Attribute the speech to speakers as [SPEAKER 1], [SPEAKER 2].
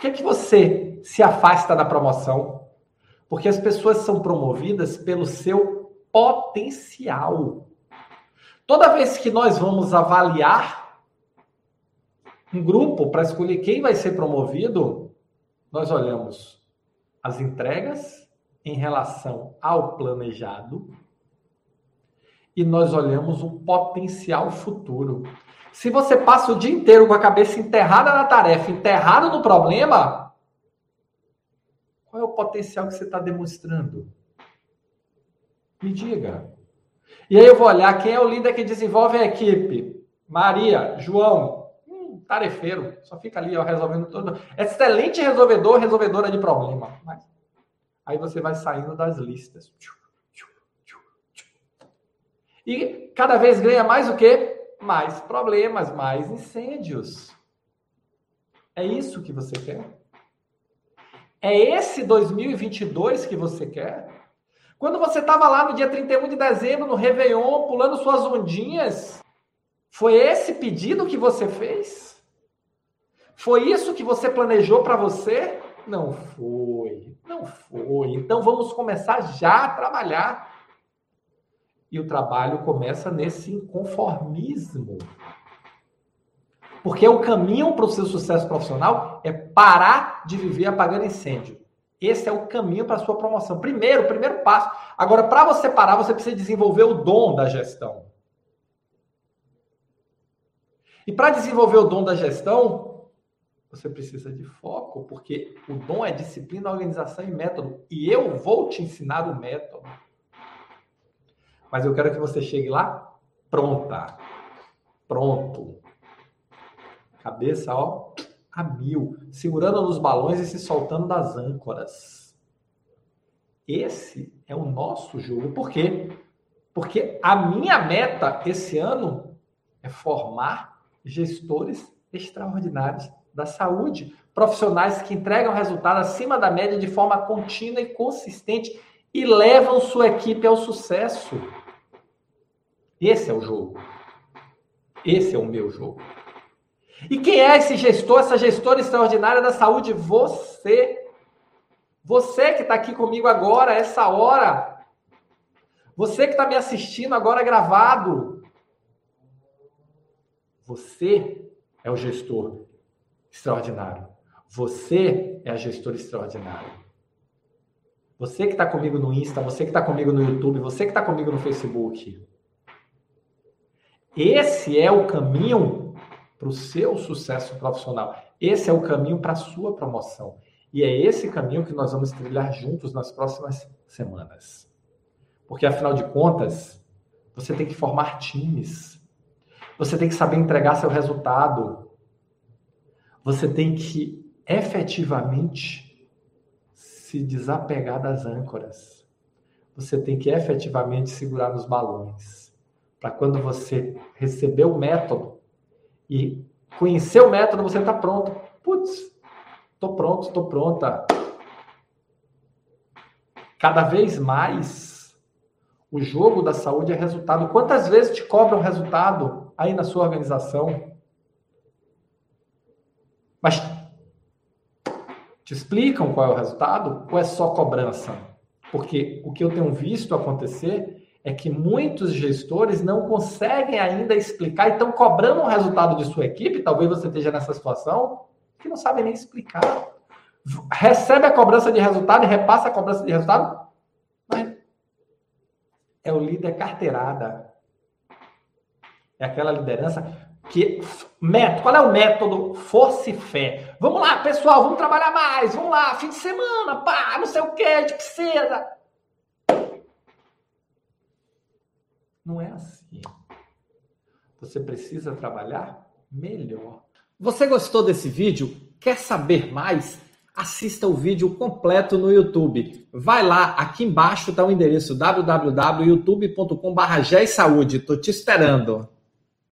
[SPEAKER 1] Por que, é que você se afasta da promoção? Porque as pessoas são promovidas pelo seu potencial. Toda vez que nós vamos avaliar um grupo para escolher quem vai ser promovido, nós olhamos as entregas em relação ao planejado e nós olhamos um potencial futuro. Se você passa o dia inteiro com a cabeça enterrada na tarefa, enterrado no problema, qual é o potencial que você está demonstrando? Me diga. E aí eu vou olhar quem é o líder que desenvolve a equipe. Maria, João, hum, tarefeiro, só fica ali ó, resolvendo tudo. Excelente resolvedor, resolvedora de problema. Mas aí você vai saindo das listas. E cada vez ganha mais o quê? mais problemas, mais incêndios. É isso que você quer? É esse 2022 que você quer? Quando você estava lá no dia 31 de dezembro, no Réveillon, pulando suas ondinhas, foi esse pedido que você fez? Foi isso que você planejou para você? Não foi, não foi. Então vamos começar já a trabalhar. E o trabalho começa nesse inconformismo. Porque o caminho para o seu sucesso profissional é parar de viver apagando incêndio. Esse é o caminho para a sua promoção. Primeiro, primeiro passo. Agora, para você parar, você precisa desenvolver o dom da gestão. E para desenvolver o dom da gestão, você precisa de foco, porque o dom é disciplina, organização e método. E eu vou te ensinar o método. Mas eu quero que você chegue lá pronta. Pronto. Cabeça, ó, a mil. Segurando nos balões e se soltando das âncoras. Esse é o nosso jogo. Por quê? Porque a minha meta esse ano é formar gestores extraordinários da saúde, profissionais que entregam resultado acima da média de forma contínua e consistente e levam sua equipe ao sucesso. Esse é o jogo. Esse é o meu jogo. E quem é esse gestor, essa gestora extraordinária da saúde? Você. Você que está aqui comigo agora, essa hora. Você que está me assistindo agora gravado. Você é o gestor extraordinário. Você é a gestora extraordinária. Você que está comigo no Insta, você que está comigo no YouTube, você que está comigo no Facebook. Esse é o caminho para o seu sucesso profissional. Esse é o caminho para a sua promoção. E é esse caminho que nós vamos trilhar juntos nas próximas semanas. Porque, afinal de contas, você tem que formar times. Você tem que saber entregar seu resultado. Você tem que efetivamente se desapegar das âncoras. Você tem que efetivamente segurar nos balões para quando você receber o método e conhecer o método, você está pronto. Putz, estou pronto, estou pronta. Cada vez mais, o jogo da saúde é resultado. Quantas vezes te cobram resultado aí na sua organização? Mas te explicam qual é o resultado ou é só cobrança? Porque o que eu tenho visto acontecer é que muitos gestores não conseguem ainda explicar e estão cobrando um resultado de sua equipe, talvez você esteja nessa situação, que não sabem nem explicar. Recebe a cobrança de resultado e repassa a cobrança de resultado, mas é o líder carteirada. É aquela liderança que método, qual é o método? Força e fé. Vamos lá, pessoal, vamos trabalhar mais, vamos lá, fim de semana, pá, não sei o que, a gente precisa. Não é assim. Você precisa trabalhar melhor. Você gostou desse vídeo? Quer saber mais? Assista o vídeo completo no YouTube. Vai lá, aqui embaixo está o endereço www.youtube.com.br. Estou te esperando.